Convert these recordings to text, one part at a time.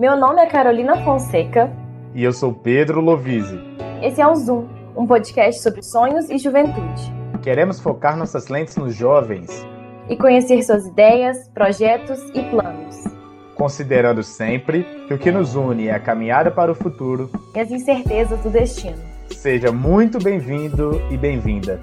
Meu nome é Carolina Fonseca. E eu sou Pedro Lovise. Esse é o Zoom, um podcast sobre sonhos e juventude. Queremos focar nossas lentes nos jovens e conhecer suas ideias, projetos e planos. Considerando sempre que o que nos une é a caminhada para o futuro e as incertezas do destino. Seja muito bem-vindo e bem-vinda.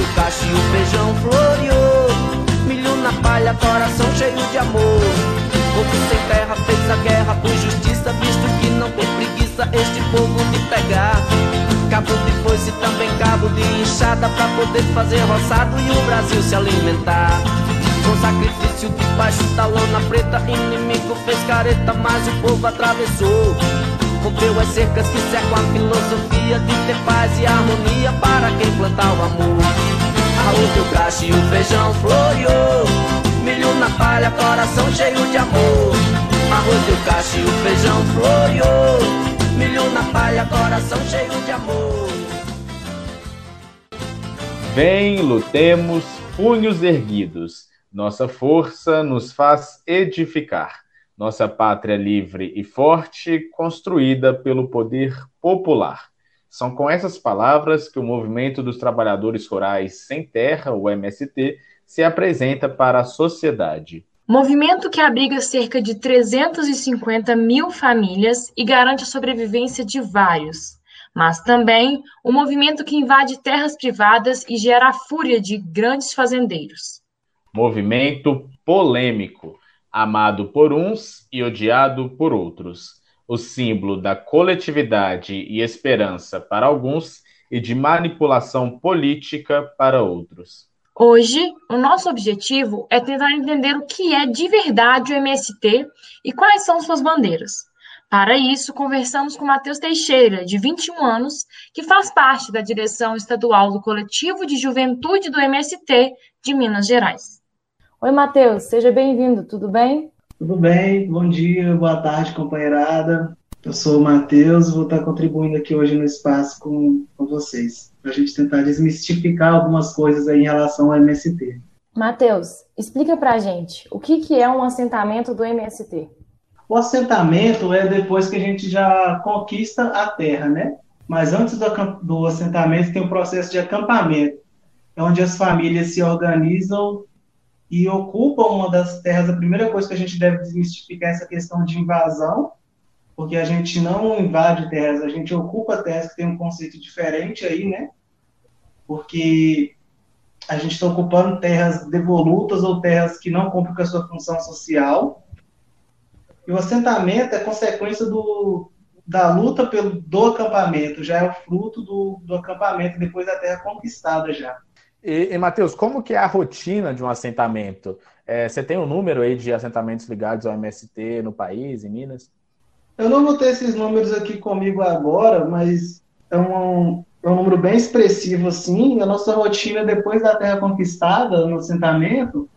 Do cacho e o feijão floreou. Milho na palha, coração cheio de amor. Povo sem terra fez a guerra por justiça, visto que não tem preguiça este povo de pegar. Cabo de foice, também cabo de enxada, pra poder fazer roçado e o Brasil se alimentar. Com sacrifício debaixo da lona preta, inimigo fez careta, mas o povo atravessou. Rompeu as cercas que cercam a filosofia de ter paz e harmonia para quem plantar o amor. Arroz do cacho e o feijão floreou. Milho na palha, coração cheio de amor. Arroz do cacho e o feijão floreou. Milho na palha, coração cheio de amor. Vem, lutemos, punhos erguidos. Nossa força nos faz edificar nossa pátria livre e forte, construída pelo poder popular. São com essas palavras que o Movimento dos Trabalhadores Rurais Sem Terra, o MST, se apresenta para a sociedade. Movimento que abriga cerca de 350 mil famílias e garante a sobrevivência de vários, mas também um movimento que invade terras privadas e gera a fúria de grandes fazendeiros. Movimento polêmico amado por uns e odiado por outros, o símbolo da coletividade e esperança para alguns e de manipulação política para outros. Hoje, o nosso objetivo é tentar entender o que é de verdade o MST e quais são suas bandeiras. Para isso, conversamos com Matheus Teixeira, de 21 anos, que faz parte da direção estadual do Coletivo de Juventude do MST de Minas Gerais. Oi, Matheus, seja bem-vindo, tudo bem? Tudo bem, bom dia, boa tarde, companheirada. Eu sou o Matheus, vou estar contribuindo aqui hoje no espaço com, com vocês, para a gente tentar desmistificar algumas coisas em relação ao MST. Matheus, explica para a gente, o que, que é um assentamento do MST? O assentamento é depois que a gente já conquista a terra, né? Mas antes do, do assentamento tem o um processo de acampamento, é onde as famílias se organizam e ocupam uma das terras, a primeira coisa que a gente deve desmistificar é essa questão de invasão, porque a gente não invade terras, a gente ocupa terras que tem um conceito diferente aí, né? Porque a gente está ocupando terras devolutas ou terras que não cumprem com a sua função social. E o assentamento é consequência do, da luta pelo, do acampamento, já é o fruto do, do acampamento depois da terra conquistada já. E, e Matheus, como que é a rotina de um assentamento? É, você tem um número aí de assentamentos ligados ao MST no país, em Minas? Eu não vou ter esses números aqui comigo agora, mas é um, é um número bem expressivo, assim. A nossa rotina depois da terra conquistada, no assentamento,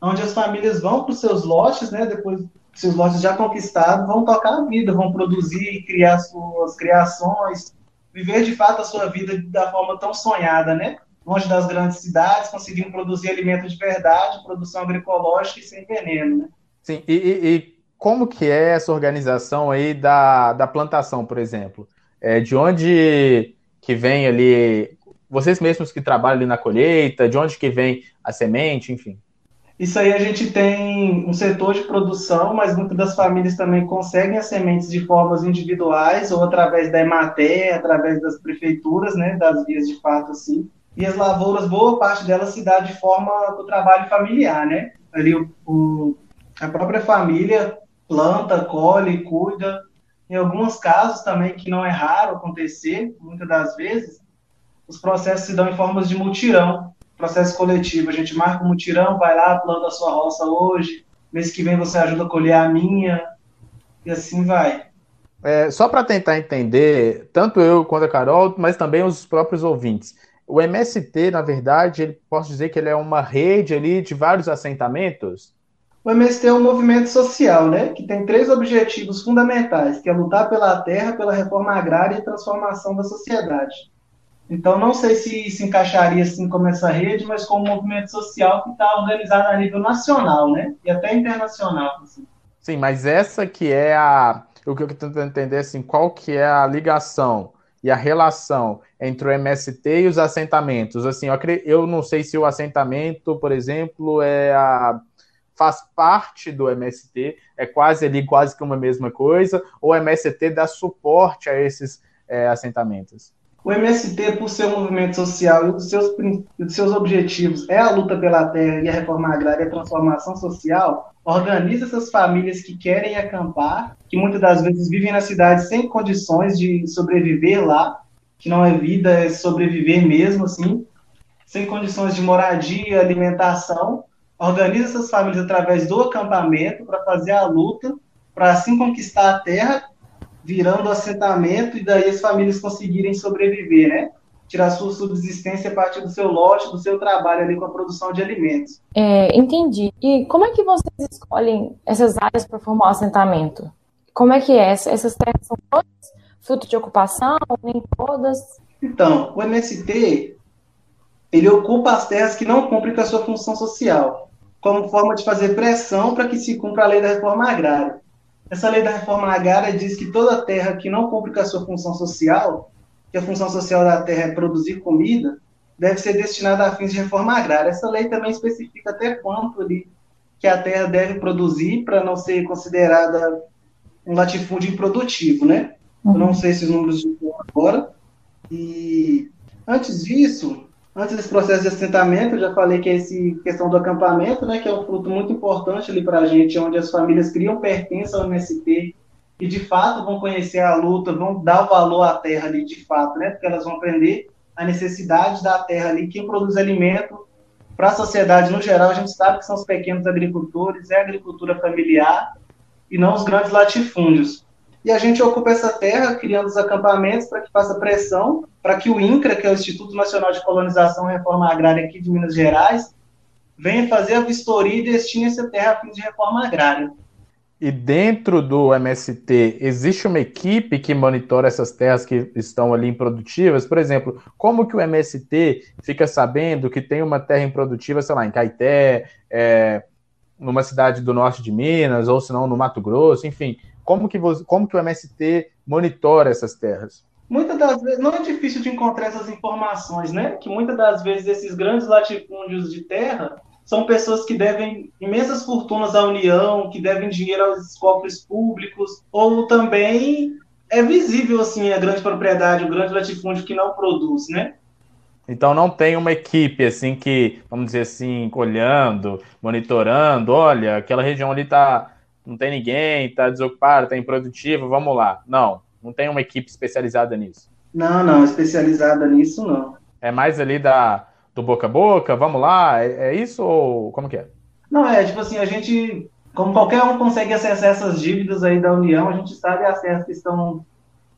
onde as famílias vão para os seus lotes, né, depois seus lotes já conquistados, vão tocar a vida, vão produzir, criar suas criações, viver de fato a sua vida da forma tão sonhada, né? Longe das grandes cidades, conseguindo produzir alimento de verdade, produção agroecológica e sem veneno, né? Sim, e, e, e como que é essa organização aí da, da plantação, por exemplo? É, de onde que vem ali, vocês mesmos que trabalham ali na colheita, de onde que vem a semente, enfim? Isso aí a gente tem um setor de produção, mas muitas das famílias também conseguem as sementes de formas individuais ou através da Emater, através das prefeituras, né, das vias de fato assim e as lavouras, boa parte delas se dá de forma do trabalho familiar, né? Ali o, o, a própria família planta, colhe, cuida. Em alguns casos também, que não é raro acontecer, muitas das vezes, os processos se dão em formas de mutirão, processo coletivo. A gente marca um mutirão, vai lá, planta a sua roça hoje, mês que vem você ajuda a colher a minha, e assim vai. É, só para tentar entender, tanto eu quanto a Carol, mas também os próprios ouvintes. O MST, na verdade, ele, posso dizer que ele é uma rede ali de vários assentamentos? O MST é um movimento social, né, que tem três objetivos fundamentais, que é lutar pela terra, pela reforma agrária e transformação da sociedade. Então, não sei se se encaixaria assim como essa rede, mas como um movimento social que está organizado a nível nacional, né, e até internacional. Assim. Sim, mas essa que é a, o que eu estou tentando entender assim, qual que é a ligação e a relação entre o MST e os assentamentos. Assim, eu, não sei se o assentamento, por exemplo, é a faz parte do MST, é quase ali, quase que uma mesma coisa, ou o MST dá suporte a esses é, assentamentos? O MST, por ser um movimento social e dos seus, seus objetivos é a luta pela terra e a reforma agrária e a transformação social, organiza essas famílias que querem acampar, que muitas das vezes vivem na cidade sem condições de sobreviver lá, que não é vida, é sobreviver mesmo, assim, sem condições de moradia, alimentação, organiza essas famílias através do acampamento para fazer a luta, para assim conquistar a terra, virando assentamento e daí as famílias conseguirem sobreviver, né? Tirar sua subsistência a partir do seu lote, do seu trabalho ali com a produção de alimentos. É, entendi. E como é que vocês escolhem essas áreas para formar o assentamento? Como é que é? Essas terras são todas fruto de ocupação, nem todas? Então, o MST, ele ocupa as terras que não cumprem com a sua função social como forma de fazer pressão para que se cumpra a lei da reforma agrária. Essa lei da reforma agrária diz que toda terra que não cumpre com a sua função social, que a função social da terra é produzir comida, deve ser destinada a fins de reforma agrária. Essa lei também especifica até quanto ali que a terra deve produzir para não ser considerada um latifúndio improdutivo, né? Uhum. Eu não sei se os números estão agora. E antes disso, Antes desse processo de assentamento, eu já falei que é essa questão do acampamento, né, que é um fruto muito importante ali para a gente, onde as famílias criam pertença ao MST e de fato vão conhecer a luta, vão dar valor à terra ali de fato, né, porque elas vão aprender a necessidade da terra ali, quem produz alimento para a sociedade no geral, a gente sabe que são os pequenos agricultores, é a agricultura familiar e não os grandes latifúndios e a gente ocupa essa terra criando os acampamentos para que faça pressão para que o INCRA, que é o Instituto Nacional de Colonização e Reforma Agrária aqui de Minas Gerais, venha fazer a vistoria e destine essa terra a fim de reforma agrária. E dentro do MST, existe uma equipe que monitora essas terras que estão ali improdutivas? Por exemplo, como que o MST fica sabendo que tem uma terra improdutiva, sei lá, em Caeté, é, numa cidade do norte de Minas, ou se não no Mato Grosso, enfim, como que, você, como que o MST monitora essas terras? Muitas das vezes, não é difícil de encontrar essas informações, né? Que muitas das vezes esses grandes latifúndios de terra são pessoas que devem imensas fortunas à União, que devem dinheiro aos cofres públicos, ou também é visível assim a grande propriedade, o grande latifúndio que não produz, né? Então não tem uma equipe assim que, vamos dizer assim, olhando, monitorando, olha, aquela região ali está não tem ninguém, está desocupado, está improdutivo, vamos lá. Não, não tem uma equipe especializada nisso. Não, não, especializada nisso não. É mais ali da, do boca a boca, vamos lá, é, é isso ou como que é? Não, é tipo assim, a gente, como qualquer um consegue acessar essas dívidas aí da União, a gente sabe as terras que estão,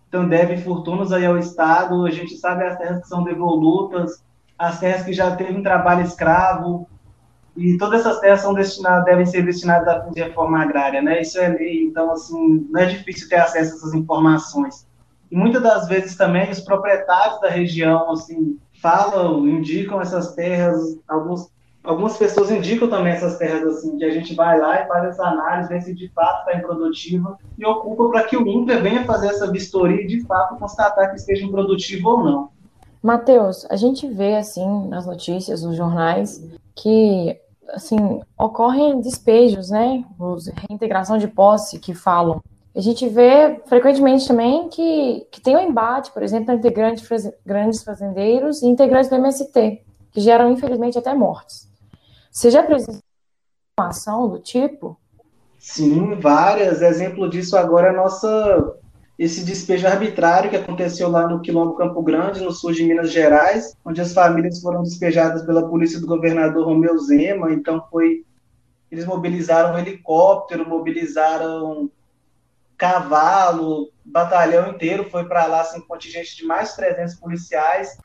estão devem fortunas aí ao Estado, a gente sabe as terras que são devolutas, as terras que já teve um trabalho escravo, e todas essas terras são destinadas, devem ser destinadas à reforma agrária, né? Isso é lei, então, assim, não é difícil ter acesso a essas informações. E muitas das vezes também os proprietários da região, assim, falam, indicam essas terras, alguns, algumas pessoas indicam também essas terras, assim, que a gente vai lá e faz essa análise, vê se de fato está improdutiva e ocupa para que o INCRA venha fazer essa vistoria e de fato constatar que esteja improdutivo ou não. Matheus, a gente vê, assim, nas notícias, nos jornais, que assim ocorrem despejos, né? Reintegração de posse que falam. A gente vê frequentemente também que, que tem um embate, por exemplo, entre grandes, grandes fazendeiros e integrantes do MST, que geram, infelizmente, até mortes. Você já presenciou uma ação do tipo? Sim, várias. Exemplo disso agora é a nossa esse despejo arbitrário que aconteceu lá no Quilombo Campo Grande, no sul de Minas Gerais, onde as famílias foram despejadas pela polícia do governador Romeu Zema, então foi eles mobilizaram um helicóptero, mobilizaram cavalo, batalhão inteiro foi para lá, assim, contingente de mais de 300 policiais.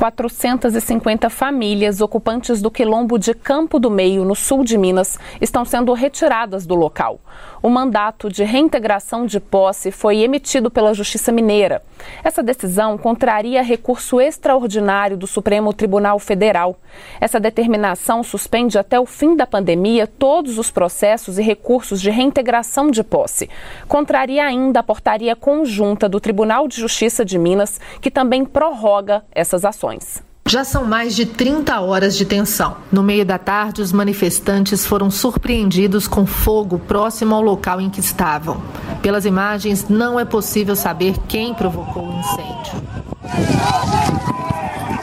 450 famílias ocupantes do quilombo de Campo do Meio, no sul de Minas, estão sendo retiradas do local. O mandato de reintegração de posse foi emitido pela Justiça Mineira. Essa decisão contraria recurso extraordinário do Supremo Tribunal Federal. Essa determinação suspende até o fim da pandemia todos os processos e recursos de reintegração de posse. Contraria ainda a portaria conjunta do Tribunal de Justiça de Minas, que também prorroga essas ações. Já são mais de 30 horas de tensão. No meio da tarde, os manifestantes foram surpreendidos com fogo próximo ao local em que estavam. Pelas imagens, não é possível saber quem provocou o incêndio.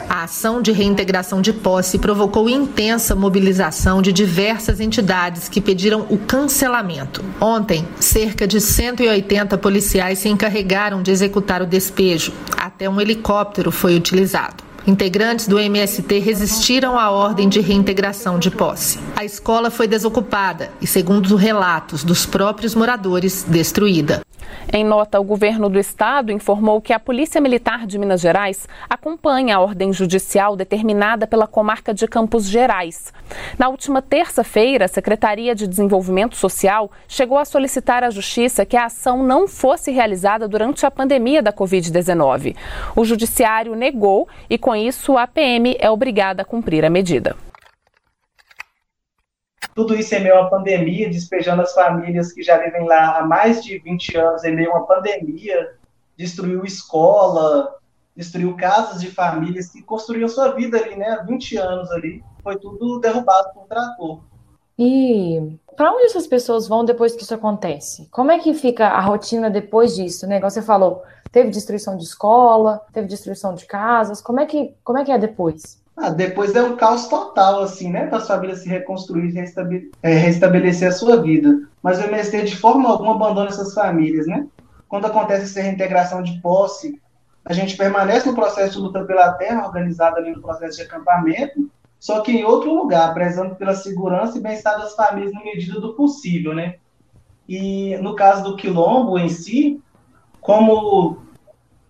A ação de reintegração de posse provocou intensa mobilização de diversas entidades que pediram o cancelamento. Ontem, cerca de 180 policiais se encarregaram de executar o despejo. Até um helicóptero foi utilizado. Integrantes do MST resistiram à ordem de reintegração de posse. A escola foi desocupada e, segundo os relatos dos próprios moradores, destruída. Em nota, o governo do estado informou que a Polícia Militar de Minas Gerais acompanha a ordem judicial determinada pela comarca de Campos Gerais. Na última terça-feira, a Secretaria de Desenvolvimento Social chegou a solicitar à Justiça que a ação não fosse realizada durante a pandemia da Covid-19. O Judiciário negou e, com isso, a PM é obrigada a cumprir a medida. Tudo isso em meio a uma pandemia, despejando as famílias que já vivem lá há mais de 20 anos em meio a uma pandemia, destruiu escola, destruiu casas de famílias que construíam sua vida ali, né, há 20 anos ali. Foi tudo derrubado por um trator. E para onde essas pessoas vão depois que isso acontece? Como é que fica a rotina depois disso? Né? Igual você falou, teve destruição de escola, teve destruição de casas. Como é que, como é, que é depois? Ah, depois é um caos total, assim, né? Para as famílias se reconstruir e é, restabelecer a sua vida. Mas o MST, de forma alguma, abandona essas famílias, né? Quando acontece essa reintegração de posse, a gente permanece no processo de luta pela terra, organizado ali no processo de acampamento, só que em outro lugar, prezando pela segurança e bem-estar das famílias na medida do possível, né? E no caso do quilombo em si, como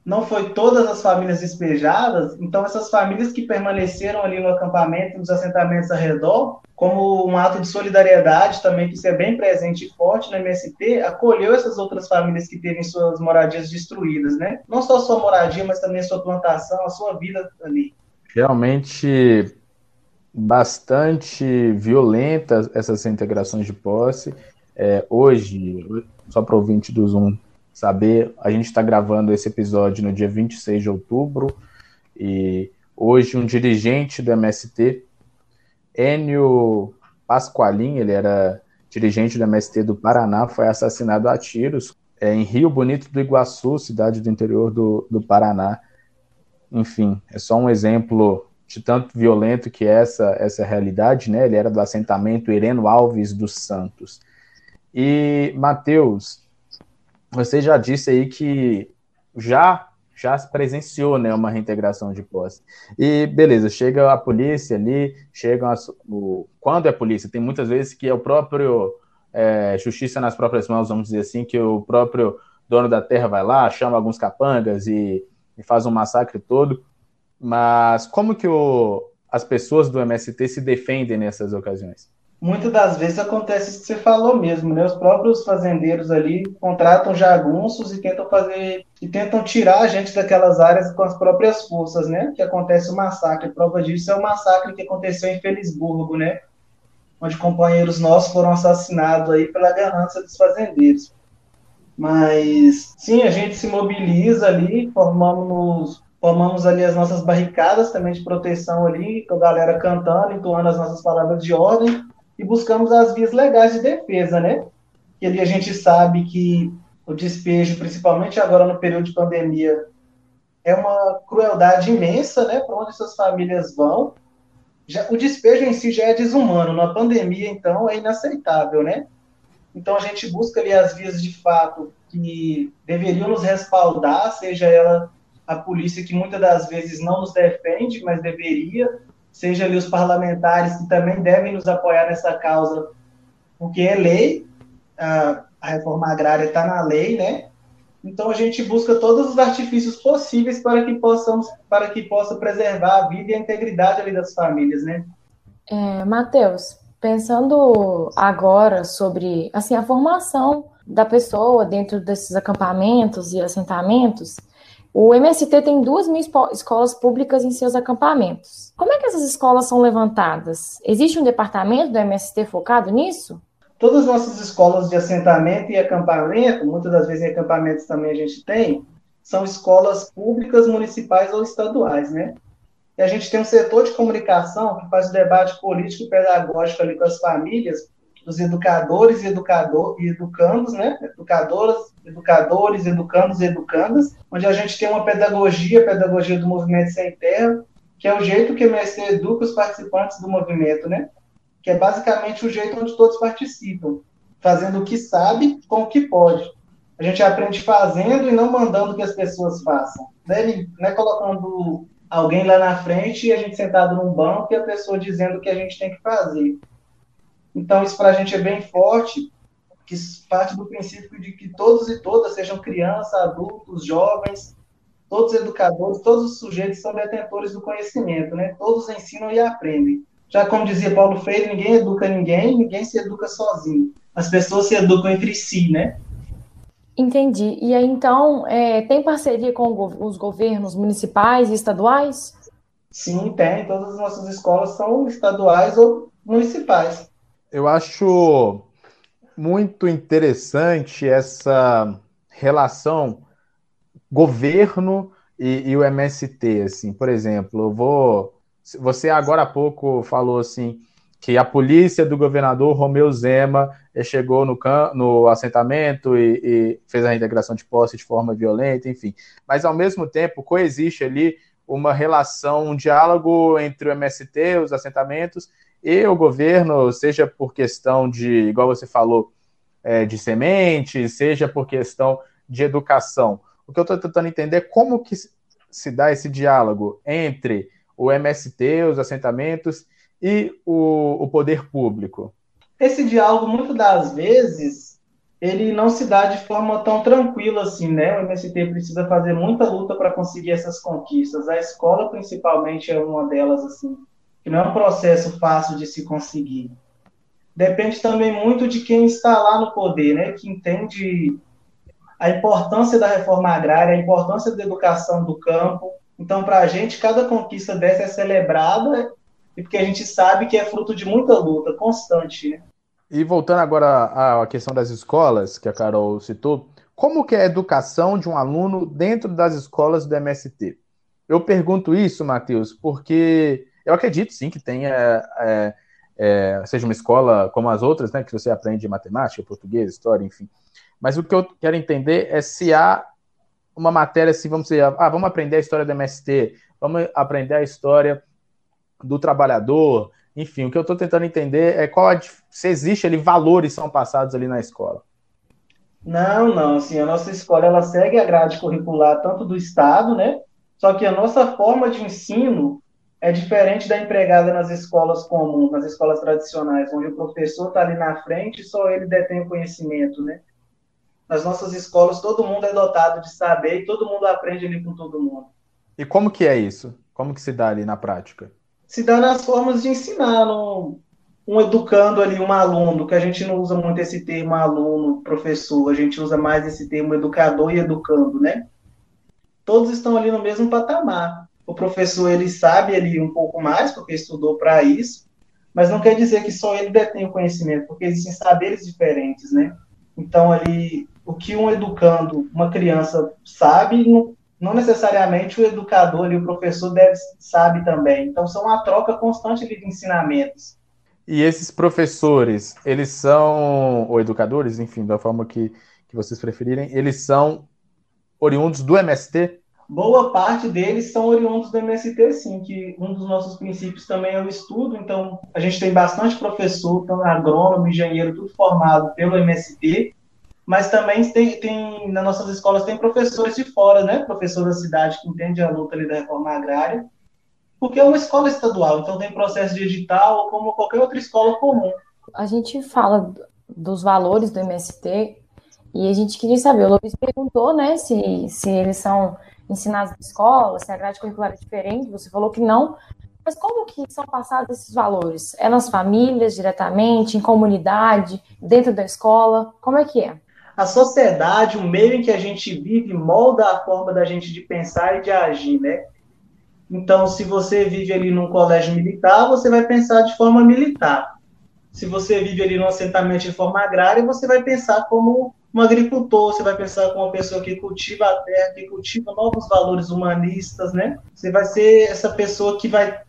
não foi todas as famílias despejadas, então essas famílias que permaneceram ali no acampamento, nos assentamentos ao redor, como um ato de solidariedade também, que isso é bem presente e forte no MST, acolheu essas outras famílias que teve suas moradias destruídas, né? Não só sua moradia, mas também a sua plantação, a sua vida ali. Realmente bastante violenta essas integrações de posse. É, hoje, só para ouvinte do Zoom saber, a gente está gravando esse episódio no dia 26 de outubro e hoje um dirigente do MST, Enio Pasqualin, ele era dirigente do MST do Paraná, foi assassinado a tiros é, em Rio Bonito do Iguaçu, cidade do interior do, do Paraná. Enfim, é só um exemplo de tanto violento que é essa, essa realidade, né? Ele era do assentamento Ireno Alves dos Santos. E, Matheus, você já disse aí que já já presenciou né, uma reintegração de posse. E beleza, chega a polícia ali, chega o, quando é polícia, tem muitas vezes que é o próprio é, justiça nas próprias mãos, vamos dizer assim, que o próprio dono da terra vai lá, chama alguns capangas e, e faz um massacre todo. Mas como que o, as pessoas do MST se defendem nessas ocasiões? Muitas das vezes acontece isso que você falou mesmo, né? Os próprios fazendeiros ali contratam jagunços e tentam fazer e tentam tirar a gente daquelas áreas com as próprias forças, né? Que acontece o massacre. A prova disso é o massacre que aconteceu em Felisburgo, né? Onde companheiros nossos foram assassinados aí pela ganância dos fazendeiros. Mas sim, a gente se mobiliza ali, formamos formamos ali as nossas barricadas também de proteção ali, com a galera cantando, entoando as nossas palavras de ordem, e buscamos as vias legais de defesa, né? Que ali a gente sabe que o despejo, principalmente agora no período de pandemia, é uma crueldade imensa, né? Para onde essas famílias vão. Já, o despejo em si já é desumano, na pandemia, então, é inaceitável, né? Então a gente busca ali as vias de fato que deveriam nos respaldar, seja ela a polícia que muitas das vezes não nos defende, mas deveria, seja ali os parlamentares que também devem nos apoiar nessa causa, porque é lei, a, reforma agrária está na lei, né? Então a gente busca todos os artifícios possíveis para que possamos, para que possa preservar a vida e a integridade ali das famílias, né? É, Matheus, pensando agora sobre assim a formação da pessoa dentro desses acampamentos e assentamentos, o MST tem duas mil escolas públicas em seus acampamentos. Como é que essas escolas são levantadas? Existe um departamento do MST focado nisso? Todas as nossas escolas de assentamento e acampamento, muitas das vezes em acampamentos também a gente tem, são escolas públicas, municipais ou estaduais, né? E a gente tem um setor de comunicação que faz o debate político e pedagógico ali com as famílias, dos educadores e educador, e educandos, né? Educadoras, educadores, educandos e educandas, onde a gente tem uma pedagogia, pedagogia do movimento sem terra, que é o jeito que o MST educa os participantes do movimento, né? Que é basicamente o jeito onde todos participam, fazendo o que sabe com o que pode. A gente aprende fazendo e não mandando que as pessoas façam. Né? Não é colocando alguém lá na frente e a gente sentado num banco e a pessoa dizendo o que a gente tem que fazer. Então, isso para a gente é bem forte, que parte do princípio de que todos e todas, sejam crianças, adultos, jovens, todos educadores, todos os sujeitos são detentores do conhecimento, né? Todos ensinam e aprendem. Já como dizia Paulo Freire, ninguém educa ninguém, ninguém se educa sozinho. As pessoas se educam entre si, né? Entendi. E aí, então, é, tem parceria com os governos municipais e estaduais? Sim, tem. Todas as nossas escolas são estaduais ou municipais. Eu acho muito interessante essa relação governo e, e, o MST, assim, por exemplo, eu vou, você agora há pouco falou assim que a polícia do governador Romeu Zema eh, chegou no, no assentamento e, e, fez a reintegração de posse de forma violenta, enfim. Mas, ao mesmo tempo, coexiste ali uma relação, um diálogo entre o MST, os assentamentos, e o governo, seja por questão de, igual você falou, é, de sementes, seja por questão de educação. O que eu estou tentando entender é como que se dá esse diálogo entre o MST, os assentamentos e o, o poder público? Esse diálogo, muitas das vezes, ele não se dá de forma tão tranquila assim, né? O MST precisa fazer muita luta para conseguir essas conquistas. A escola, principalmente, é uma delas, assim, que não é um processo fácil de se conseguir. Depende também muito de quem está lá no poder, né? Que entende a importância da reforma agrária, a importância da educação do campo. Então, para a gente, cada conquista dessa é celebrada e porque a gente sabe que é fruto de muita luta constante. Né? E voltando agora à questão das escolas, que a Carol citou, como que é a educação de um aluno dentro das escolas do MST? Eu pergunto isso, Matheus, porque eu acredito sim que tenha, é, é, seja uma escola como as outras, né, que você aprende matemática, português, história, enfim. Mas o que eu quero entender é se há uma matéria, assim, vamos dizer, ah, vamos aprender a história do MST, vamos aprender a história do trabalhador, enfim, o que eu estou tentando entender é qual a, se existe ali valores são passados ali na escola. Não, não, assim, a nossa escola ela segue a grade curricular tanto do estado, né? Só que a nossa forma de ensino é diferente da empregada nas escolas comuns, nas escolas tradicionais, onde o professor está ali na frente e só ele detém o conhecimento, né? Nas nossas escolas todo mundo é dotado de saber e todo mundo aprende ali com todo mundo. E como que é isso? Como que se dá ali na prática? se dá nas formas de ensinar, no, um educando ali, um aluno, que a gente não usa muito esse termo aluno, professor, a gente usa mais esse termo educador e educando, né? Todos estão ali no mesmo patamar. O professor, ele sabe ali um pouco mais, porque estudou para isso, mas não quer dizer que só ele detém o conhecimento, porque existem saberes diferentes, né? Então, ali, o que um educando, uma criança sabe, não, não necessariamente o educador e o professor deve, sabe também. Então, são uma troca constante de ensinamentos. E esses professores, eles são, ou educadores, enfim, da forma que, que vocês preferirem, eles são oriundos do MST? Boa parte deles são oriundos do MST, sim, que um dos nossos princípios também é o estudo, então a gente tem bastante professor, então, agrônomo, engenheiro, tudo formado pelo MST, mas também tem, tem, nas nossas escolas tem professores de fora, né? Professor da cidade que entende a luta ali da reforma agrária, porque é uma escola estadual, então tem processo de edital como qualquer outra escola comum. A gente fala dos valores do MST E a gente queria saber, o Luiz perguntou, né, se, se eles são ensinados na escola, se a grade curricular é diferente, você falou que não, mas como que são passados esses valores? É nas famílias, diretamente, em comunidade, dentro da escola? Como é que é? A sociedade, o meio em que a gente vive, molda a forma da gente de pensar e de agir, né? Então, se você vive ali num colégio militar, você vai pensar de forma militar. Se você vive ali num assentamento de forma agrária, você vai pensar como um agricultor, você vai pensar como uma pessoa que cultiva a terra, que cultiva novos valores humanistas, né? Você vai ser essa pessoa que vai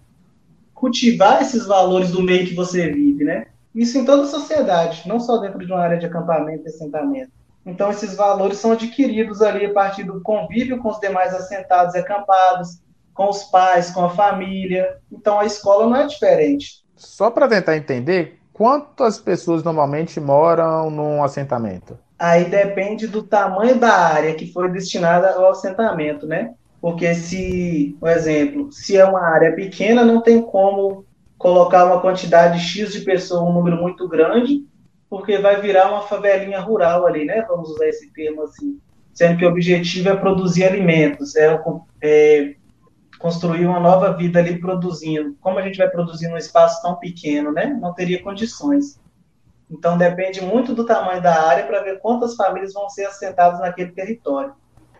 cultivar esses valores do meio que você vive, né? Isso em toda a sociedade, não só dentro de uma área de acampamento e assentamento. Então, esses valores são adquiridos ali a partir do convívio com os demais assentados e acampados, com os pais, com a família. Então, a escola não é diferente. Só para tentar entender, quantas pessoas normalmente moram num assentamento? Aí depende do tamanho da área que foi destinada ao assentamento, né? Porque se, por exemplo, se é uma área pequena, não tem como colocar uma quantidade X de pessoas, um número muito grande, porque vai virar uma favelinha rural ali, né? Vamos usar esse termo assim. Sendo que o objetivo é produzir alimentos, é, é construir uma nova vida ali produzindo. Como a gente vai produzir num espaço tão pequeno, né? Não teria condições. Então depende muito do tamanho da área para ver quantas famílias vão ser assentadas naquele território.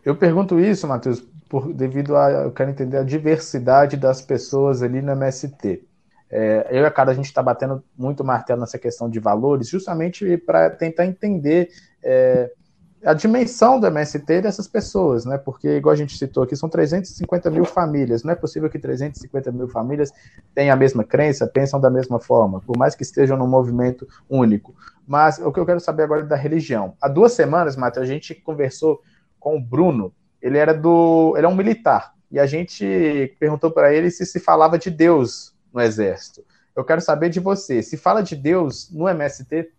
Eu pergunto isso, Matheus, por, devido a eu quero entender a diversidade das pessoas ali no MST. É, eu e a cara a gente está batendo muito martelo nessa questão de valores, justamente para tentar entender é, a dimensão do MST dessas pessoas, né? Porque, igual a gente citou aqui, são 350 mil famílias. Não é possível que 350 mil famílias tenham a mesma crença, pensam da mesma forma, por mais que estejam num movimento único. Mas o que eu quero saber agora é da religião. Há duas semanas, Matheus, a gente conversou com o Bruno. Ele era do, ele é um militar e a gente perguntou para ele se se falava de Deus no exército. Eu quero saber de você. Se fala de Deus no MST?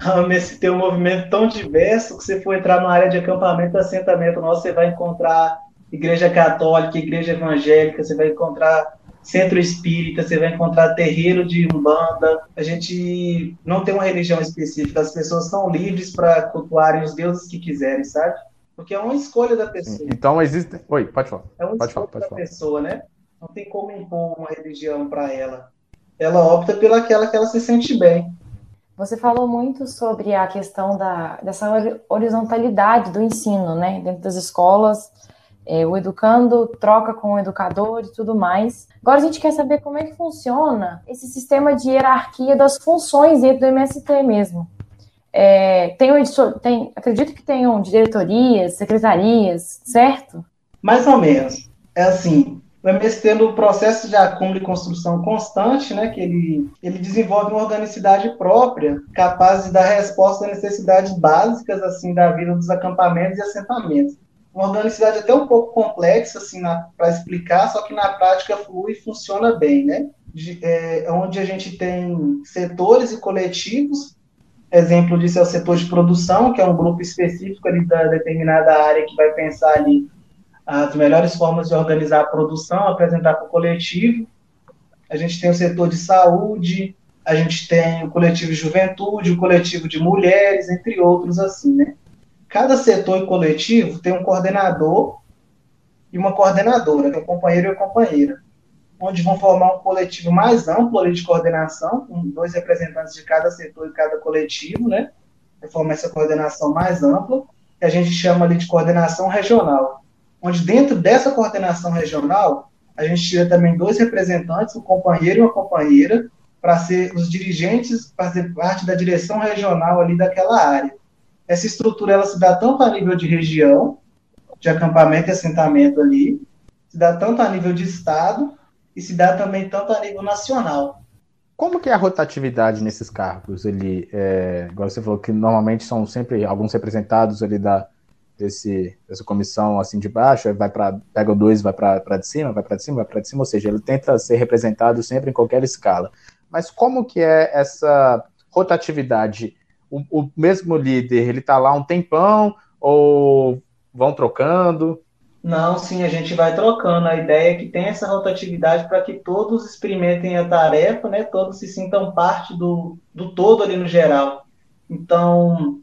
A é um movimento tão diverso que você for entrar na área de acampamento, assentamento nosso, você vai encontrar igreja católica, igreja evangélica, você vai encontrar centro espírita, você vai encontrar terreiro de umbanda. A gente não tem uma religião específica, as pessoas são livres para cultuarem os deuses que quiserem, sabe? Porque é uma escolha da pessoa. Então existe. Oi, pode falar. É uma pode escolha falar, da falar. pessoa, né? Não tem como impor uma religião para ela. Ela opta pelaquela que ela se sente bem. Você falou muito sobre a questão da, dessa horizontalidade do ensino, né? Dentro das escolas, é, o educando troca com o educador e tudo mais. Agora a gente quer saber como é que funciona esse sistema de hierarquia das funções dentro do MST mesmo. É, tem, tem, acredito que tenham diretorias, secretarias, certo? Mais ou menos. É assim, o MST no processo de acúmulo e construção constante, né, que ele, ele desenvolve uma organicidade própria, capaz de dar resposta às necessidades básicas assim da vida dos acampamentos e assentamentos. Uma organicidade até um pouco complexa assim para explicar, só que na prática flui e funciona bem, né? De, é, onde a gente tem setores e coletivos. Exemplo disso é o setor de produção, que é um grupo específico ali da determinada área que vai pensar ali as melhores formas de organizar a produção, apresentar para o coletivo. A gente tem o setor de saúde, a gente tem o coletivo de juventude, o coletivo de mulheres, entre outros assim, né? Cada setor e coletivo tem um coordenador e uma coordenadora, que é o companheiro e a companheira, onde vão formar um coletivo mais amplo ali de coordenação, com dois representantes de cada setor e cada coletivo, né? Formar essa coordenação mais ampla, que a gente chama ali de coordenação regional onde dentro dessa coordenação regional, a gente tira também dois representantes, um companheiro e uma companheira, para ser os dirigentes, fazer parte da direção regional ali daquela área. Essa estrutura ela se dá tanto a nível de região, de acampamento e assentamento ali, se dá tanto a nível de estado e se dá também tanto a nível nacional. Como que é a rotatividade nesses cargos? Ele, é, agora você falou que normalmente são sempre alguns representados ali da, desse, dessa comissão assim de baixo, vai para pega o dois, vai para de cima, vai para de cima, vai para de cima, ou seja, ele tenta ser representado sempre em qualquer escala. Mas como que é essa rotatividade? O, o mesmo líder, ele está lá um tempão ou vão trocando? Não, sim, a gente vai trocando. A ideia é que tem essa rotatividade para que todos experimentem a tarefa, né? Todos se sintam parte do, do todo ali no geral. Então,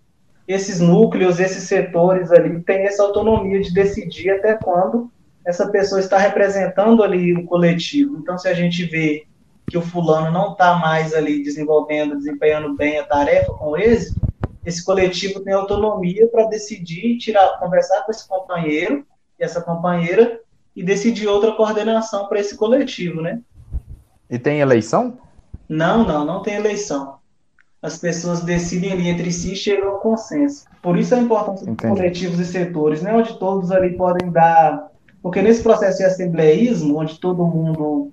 esses núcleos, esses setores ali têm essa autonomia de decidir até quando essa pessoa está representando ali o coletivo. Então, se a gente vê que o fulano não está mais ali desenvolvendo, desempenhando bem a tarefa com êxito, esse coletivo tem autonomia para decidir, tirar, conversar com esse companheiro e essa companheira e decidir outra coordenação para esse coletivo, né? E tem eleição? Não, não, não tem eleição. As pessoas decidem ali entre si e chegam ao consenso. Por isso a importância dos coletivos e setores, né? Onde todos ali podem dar. Porque nesse processo de assembleísmo, onde todo mundo,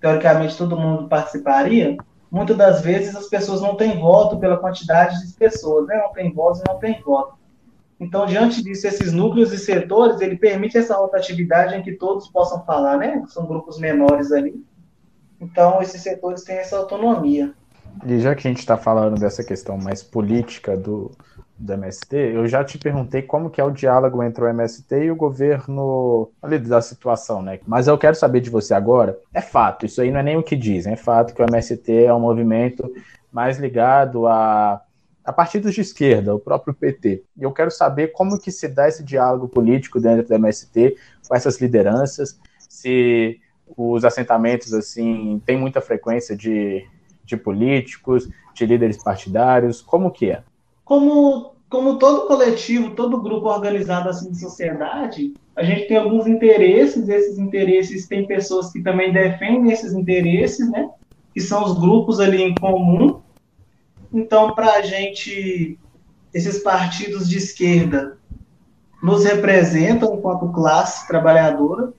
teoricamente, todo mundo participaria, muitas das vezes as pessoas não têm voto pela quantidade de pessoas, né? Não tem voz e não tem voto. Então, diante disso, esses núcleos e setores, ele permite essa rotatividade em que todos possam falar, né? São grupos menores ali. Então, esses setores têm essa autonomia. E já que a gente está falando dessa questão mais política do, do MST, eu já te perguntei como que é o diálogo entre o MST e o governo ali da situação, né? Mas eu quero saber de você agora. É fato, isso aí não é nem o que dizem, é fato que o MST é um movimento mais ligado a a partidos de esquerda, o próprio PT. E eu quero saber como que se dá esse diálogo político dentro do MST com essas lideranças, se os assentamentos assim têm muita frequência de, de políticos, de líderes partidários, como que é? Como, como todo coletivo, todo grupo organizado assim de sociedade, a gente tem alguns interesses, esses interesses tem pessoas que também defendem esses interesses, né? Que são os grupos ali em comum, então, para a gente, esses partidos de esquerda nos representam enquanto classe trabalhadora.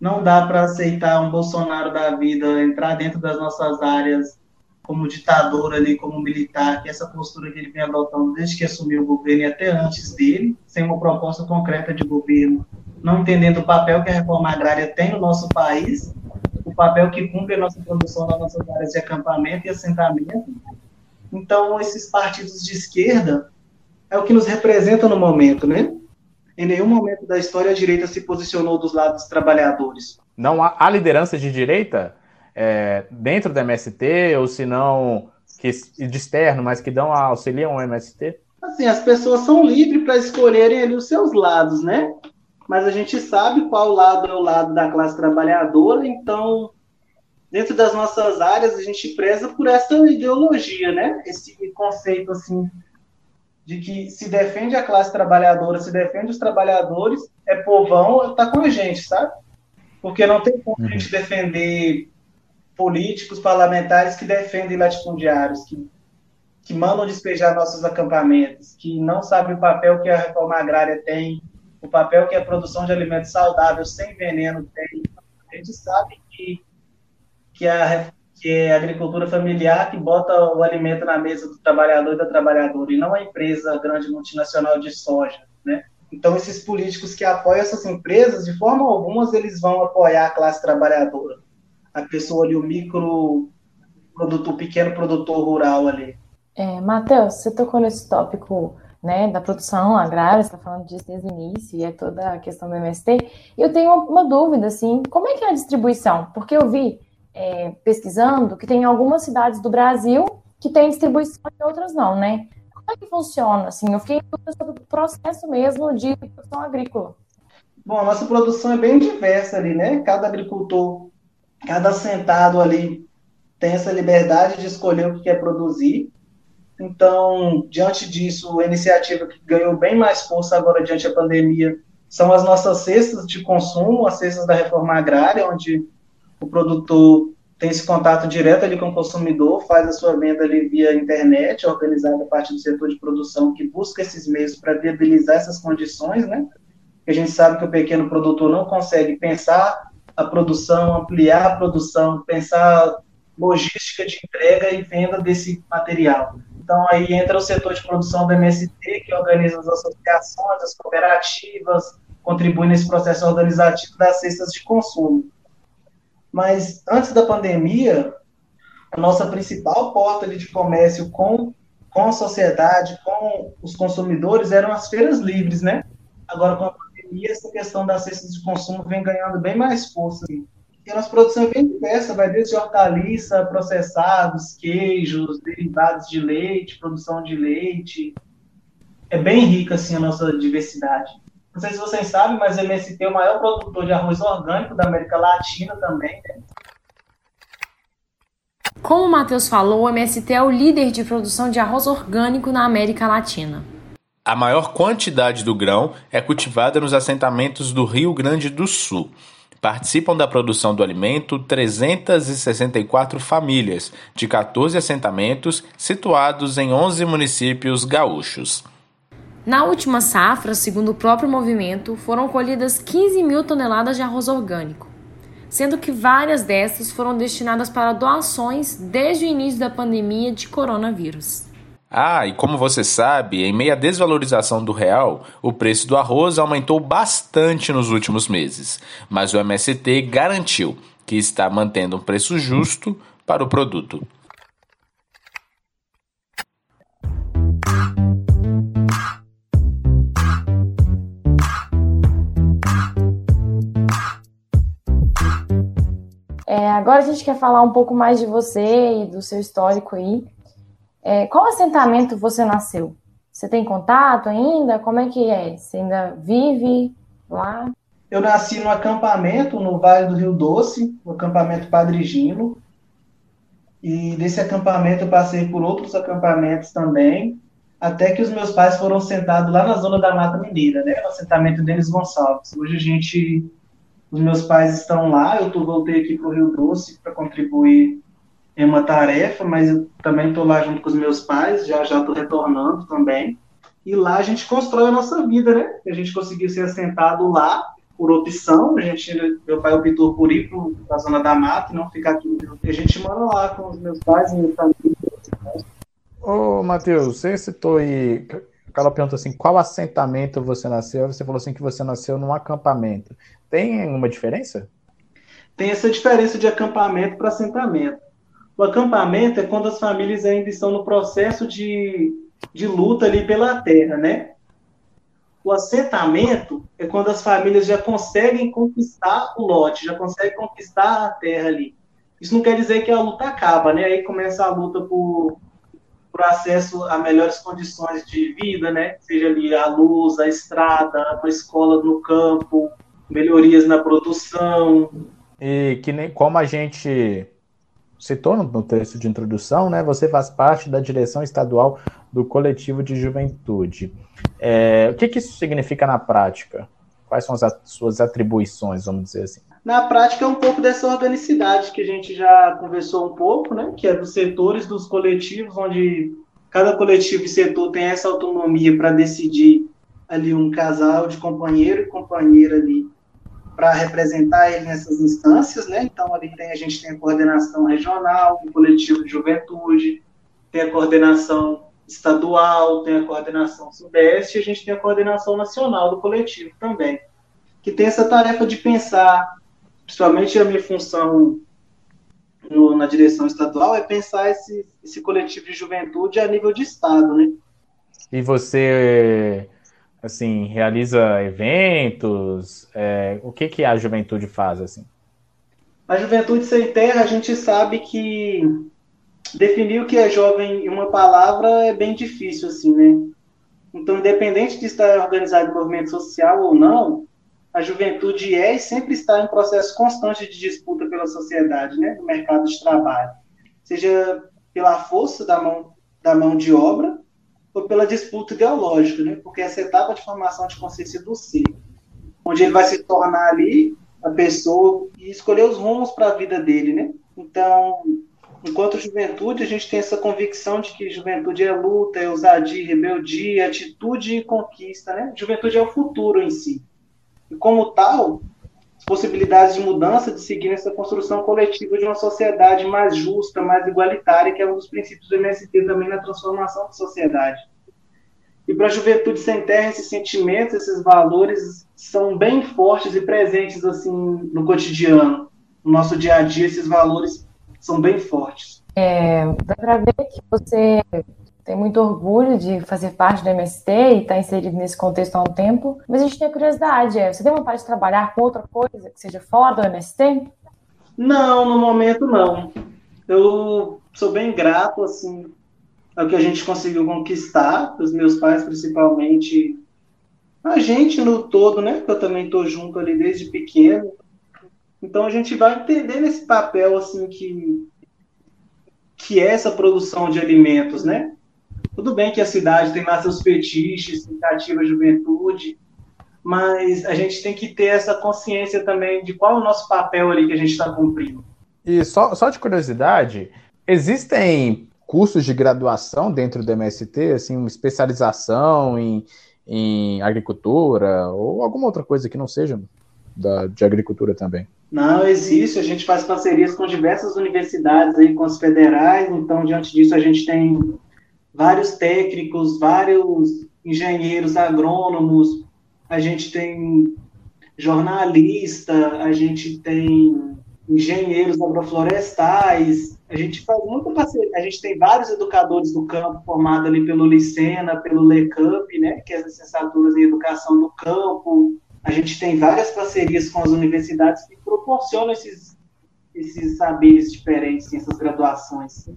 Não dá para aceitar um Bolsonaro da vida entrar dentro das nossas áreas como ditador ali, como militar, que essa postura que ele vem adotando desde que assumiu o governo e até antes dele, sem uma proposta concreta de governo, não entendendo o papel que a reforma agrária tem no nosso país, o papel que cumpre a nossa produção nas nossas áreas de acampamento e assentamento, então, esses partidos de esquerda é o que nos representa no momento, né? Em nenhum momento da história a direita se posicionou dos lados dos trabalhadores. Não há, há liderança de direita é, dentro do MST, ou se não, que, de externo, mas que dão auxiliam ao MST? Assim, as pessoas são livres para escolherem ali os seus lados, né? Mas a gente sabe qual lado é o lado da classe trabalhadora, então dentro das nossas áreas, a gente preza por essa ideologia, né? Esse conceito, assim, de que se defende a classe trabalhadora, se defende os trabalhadores, é povão, tá com a gente, sabe? Porque não tem como a gente uhum. defender políticos, parlamentares que defendem latifundiários, que, que mandam despejar nossos acampamentos, que não sabem o papel que a reforma agrária tem, o papel que a produção de alimentos saudáveis sem veneno tem. A gente sabe que que a, que é a agricultura familiar que bota o alimento na mesa do trabalhador e da trabalhadora, e não a empresa grande multinacional de soja, né? Então, esses políticos que apoiam essas empresas, de forma alguma, eles vão apoiar a classe trabalhadora. A pessoa ali, o micro o pequeno produtor rural ali. É, Matheus, você tocou nesse tópico né, da produção agrária, você está falando disso desde o início, e é toda a questão do MST. Eu tenho uma, uma, dúvida, assim, como é que é a distribuição? Porque eu vi é, pesquisando que tem algumas cidades do Brasil que tem distribuição e outras não, né? Como é que funciona? Assim, eu fiquei sobre o processo mesmo de produção agrícola. Bom, a nossa produção é bem diversa ali, né? Cada agricultor, cada assentado ali tem essa liberdade de escolher o que quer produzir. Então, diante disso, a iniciativa que ganhou bem mais força agora diante da pandemia são as nossas cestas de consumo, as cestas da reforma agrária, onde o produtor tem esse contato direto ali com o consumidor, faz a sua venda ali via internet, organizada a partir do setor de produção que busca esses meios para viabilizar essas condições, né? A gente sabe que o pequeno produtor não consegue pensar a produção, ampliar a produção, pensar logística de entrega e venda desse material. Então aí entra o setor de produção do MST, que organiza as associações, as cooperativas, contribui nesse processo organizativo das cestas de consumo. Mas antes da pandemia, a nossa principal porta de comércio com, com a sociedade, com os consumidores, eram as feiras livres, né? Agora, com a pandemia, essa questão das cestas de consumo vem ganhando bem mais força. E a nossa produção é bem diversa, vai desde hortaliça, processados, queijos, derivados de leite, produção de leite, é bem rica assim a nossa diversidade. Não sei se vocês sabem, mas o MST é o maior produtor de arroz orgânico da América Latina também. Né? Como o Matheus falou, o MST é o líder de produção de arroz orgânico na América Latina. A maior quantidade do grão é cultivada nos assentamentos do Rio Grande do Sul. Participam da produção do alimento 364 famílias, de 14 assentamentos situados em 11 municípios gaúchos. Na última safra, segundo o próprio movimento, foram colhidas 15 mil toneladas de arroz orgânico, sendo que várias dessas foram destinadas para doações desde o início da pandemia de coronavírus. Ah, e como você sabe, em meio à desvalorização do real, o preço do arroz aumentou bastante nos últimos meses, mas o MST garantiu que está mantendo um preço justo para o produto. É, agora a gente quer falar um pouco mais de você e do seu histórico aí. É, qual assentamento você nasceu? Você tem contato ainda? Como é que é? Você ainda vive lá? Eu nasci no acampamento no Vale do Rio Doce, no acampamento Padre Gino. E desse acampamento eu passei por outros acampamentos também, até que os meus pais foram sentados lá na zona da Mata Mineira, né, no assentamento Denis Gonçalves. Hoje a gente, os meus pais estão lá, eu tô, voltei aqui para o Rio Doce para contribuir é uma tarefa, mas eu também estou lá junto com os meus pais, já já estou retornando também. E lá a gente constrói a nossa vida, né? A gente conseguiu ser assentado lá por opção. A gente, meu pai optou por ir para a zona da mata e não ficar aqui. A gente mora lá com os meus pais e minha família. Ô, Matheus, você citou aí. Aquela pergunta assim: qual assentamento você nasceu? Você falou assim que você nasceu num acampamento. Tem uma diferença? Tem essa diferença de acampamento para assentamento. O acampamento é quando as famílias ainda estão no processo de, de luta ali pela terra, né? O assentamento é quando as famílias já conseguem conquistar o lote, já conseguem conquistar a terra ali. Isso não quer dizer que a luta acaba, né? Aí começa a luta por, por acesso a melhores condições de vida, né? Seja ali a luz, a estrada, uma escola no campo, melhorias na produção. E que nem como a gente citou no texto de introdução, né, você faz parte da direção estadual do coletivo de juventude. É, o que, que, isso significa na prática? Quais são as suas atribuições, vamos dizer assim? Na prática é um pouco dessa organicidade que a gente já conversou um pouco, né, que é dos setores, dos coletivos, onde cada coletivo e setor tem essa autonomia para decidir ali um casal de companheiro e companheira ali para representar ele nessas instâncias, né? Então ali tem a gente tem a coordenação regional, o coletivo de juventude, tem a coordenação estadual, tem a coordenação sudeste, e a gente tem a coordenação nacional do coletivo também, que tem essa tarefa de pensar, principalmente a minha função no, na direção estadual é pensar esse, esse coletivo de juventude a nível de estado, né? E você assim, realiza eventos? É, o que, que a juventude faz, assim? A juventude sem terra, a gente sabe que definir o que é jovem em uma palavra é bem difícil, assim, né? Então, independente de estar organizado em movimento social ou não, a juventude é e sempre está em processo constante de disputa pela sociedade, né? No mercado de trabalho. Seja pela força da mão, da mão de obra, foi pela disputa ideológica, né? Porque essa etapa de formação de consciência do ser, onde ele vai se tornar ali a pessoa e escolher os rumos para a vida dele, né? Então, enquanto juventude, a gente tem essa convicção de que juventude é luta, é ousadia, rebeldia, atitude e conquista, né? Juventude é o futuro em si. E como tal, as possibilidades de mudança, de seguir nessa construção coletiva de uma sociedade mais justa, mais igualitária, que é um dos princípios do MST também na transformação da sociedade. E para a juventude sem terra, esses sentimentos, esses valores são bem fortes e presentes assim no cotidiano. No nosso dia a dia, esses valores são bem fortes. É, dá para ver que você tem muito orgulho de fazer parte do MST e estar tá inserido nesse contexto há um tempo, mas a gente tem curiosidade, é, você tem vontade de trabalhar com outra coisa que seja fora do MST? Não, no momento não. Eu sou bem grato, assim, é o que a gente conseguiu conquistar, os meus pais principalmente, a gente no todo, né? Eu também estou junto ali desde pequeno. Então a gente vai entender esse papel assim que que é essa produção de alimentos, né? Tudo bem que a cidade tem lá seus fetiches, cativa juventude, mas a gente tem que ter essa consciência também de qual é o nosso papel ali que a gente está cumprindo. E só, só de curiosidade, existem cursos de graduação dentro do MST, assim, uma especialização em, em agricultura ou alguma outra coisa que não seja da, de agricultura também? Não, existe. A gente faz parcerias com diversas universidades aí, com as federais. Então, diante disso, a gente tem vários técnicos, vários engenheiros agrônomos, a gente tem jornalista, a gente tem engenheiros agroflorestais, a gente faz muita parceria, a gente tem vários educadores do campo formados ali pelo Licena, pelo LECAMP, né, que é as licenciaturas em educação do campo, a gente tem várias parcerias com as universidades que proporcionam esses, esses saberes diferentes, essas graduações.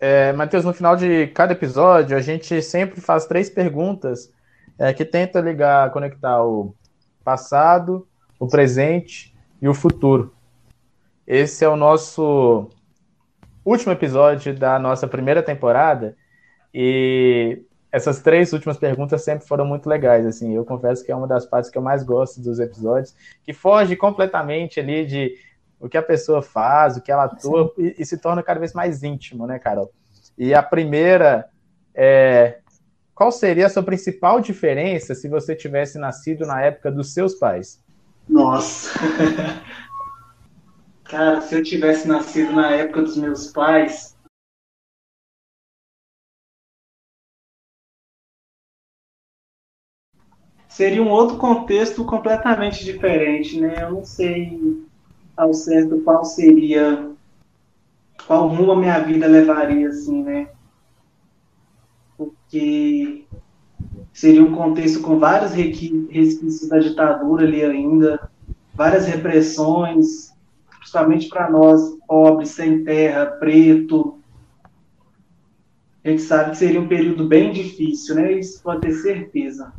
É, Matheus, no final de cada episódio, a gente sempre faz três perguntas é, que tentam ligar, conectar o passado, o presente e o futuro. Esse é o nosso último episódio da nossa primeira temporada e essas três últimas perguntas sempre foram muito legais, assim, eu confesso que é uma das partes que eu mais gosto dos episódios, que foge completamente ali de o que a pessoa faz, o que ela atua, e, e, se torna cada vez mais íntimo, né, Carol? E a primeira é, qual seria a sua principal diferença se você tivesse nascido na época dos seus pais? Nossa! Cara, se eu tivesse nascido na época dos meus pais, seria um outro contexto completamente diferente, né? Eu não sei ao certo qual seria, qual rumo a minha vida levaria, assim, né? Porque seria um contexto com vários resquícios da ditadura ali ainda, várias repressões, principalmente para nós, pobres, sem terra, preto. A gente sabe que seria um período bem difícil, né? Isso pode ter certeza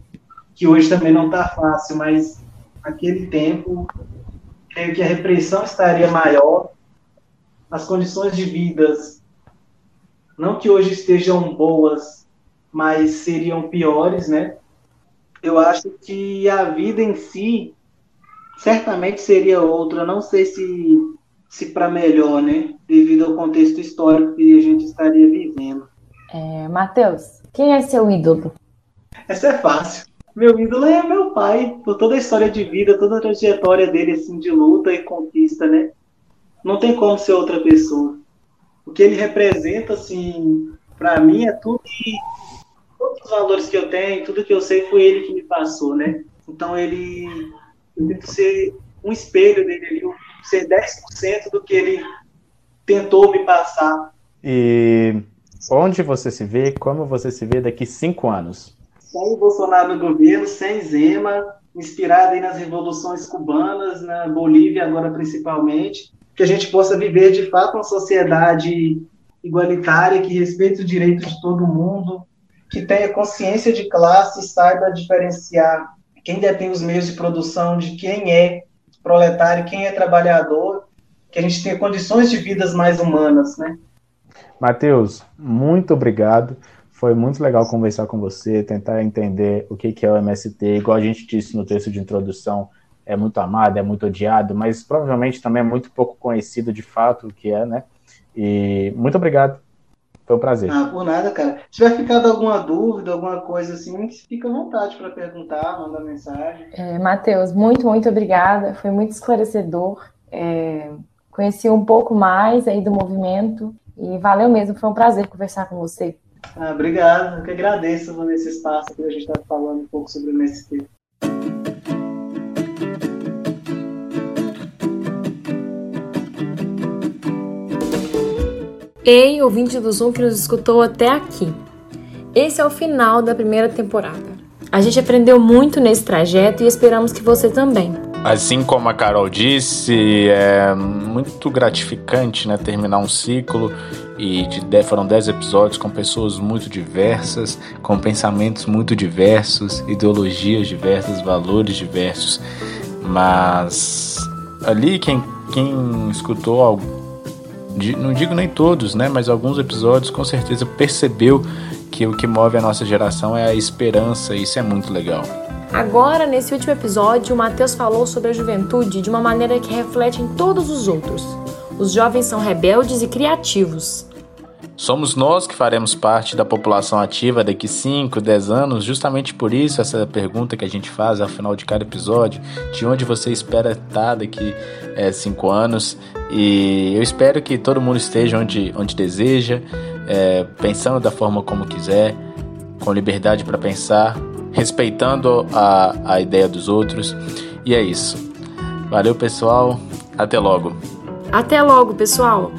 que hoje também não está fácil, mas naquele tempo, creio que a repressão estaria maior, as condições de vidas, não que hoje estejam boas, mas seriam piores, né? Eu acho que a vida em si certamente seria outra, não sei se se para melhor, né? Devido ao contexto histórico que a gente estaria vivendo. É, Matheus, quem é seu ídolo? Essa é fácil. Meu ídolo é meu pai, por toda a história de vida, toda a trajetória dele assim de luta e conquista, né? Não tem como ser outra pessoa. O que ele representa assim, para mim é tudo que todos os valores que eu tenho, tudo que eu sei foi ele que me passou, né? Então ele eu tento ser um espelho dele ali, ser 10% do que ele tentou me passar. E onde você se vê, como você se vê daqui cinco anos? sem Bolsonaro no governo, sem Zema, inspirada aí nas revoluções cubanas, na Bolívia agora principalmente, que a gente possa viver de fato uma sociedade igualitária, que respeite os direitos de todo mundo, que tenha consciência de classe, saiba diferenciar quem detém os meios de produção de quem é proletário, quem é trabalhador, que a gente tenha condições de vidas mais humanas, né? Matheus, muito obrigado. Foi muito legal conversar com você, tentar entender o que, é o MST. Igual a gente disse no texto de introdução, é muito amado, é muito odiado, mas provavelmente também é muito pouco conhecido de fato o que é, né? E muito obrigado. Foi um prazer. Ah, por nada, cara. Se tiver ficado alguma dúvida, alguma coisa assim, fica à vontade para perguntar, mandar mensagem. É, Matheus, muito, muito obrigada. Foi muito esclarecedor. É, conheci um pouco mais aí do movimento e valeu mesmo. Foi um prazer conversar com você. Ah, obrigado, eu que agradeço por esse espaço que a gente está falando um pouco sobre o MST. Ei, ouvinte do Zoom que nos escutou até aqui. Esse é o final da primeira temporada. A gente aprendeu muito nesse trajeto e esperamos que você também. Assim como a Carol disse, é muito gratificante né, terminar um ciclo e de, foram 10 episódios com pessoas muito diversas, com pensamentos muito diversos, ideologias diversas, valores diversos. Mas ali quem, quem escutou, não digo nem todos, né, mas alguns episódios com certeza percebeu que o que move a nossa geração é a esperança, e isso é muito legal. Agora, nesse último episódio, o Matheus falou sobre a juventude de uma maneira que reflete em todos os outros. Os jovens são rebeldes e criativos. Somos nós que faremos parte da população ativa daqui 5, 10 anos, justamente por isso essa pergunta que a gente faz ao final de cada episódio, de onde você espera estar daqui 5 é, anos. E eu espero que todo mundo esteja onde, onde deseja, é, pensando da forma como quiser, com liberdade para pensar, respeitando a, a ideia dos outros. E é isso. Valeu, pessoal. Até logo. Até logo, pessoal.